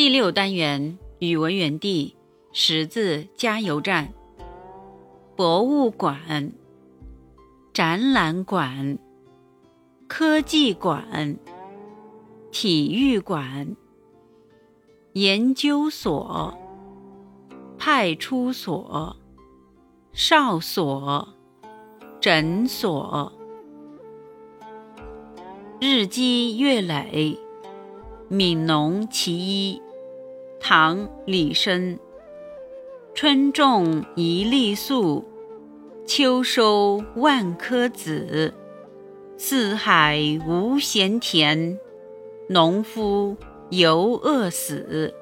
第六单元语文园地识字加油站。博物馆、展览馆、科技馆、体育馆、研究所、派出所、哨所、诊所。日积月累，悯农其一。唐·李绅。春种一粒粟，秋收万颗子。四海无闲田，农夫犹饿死。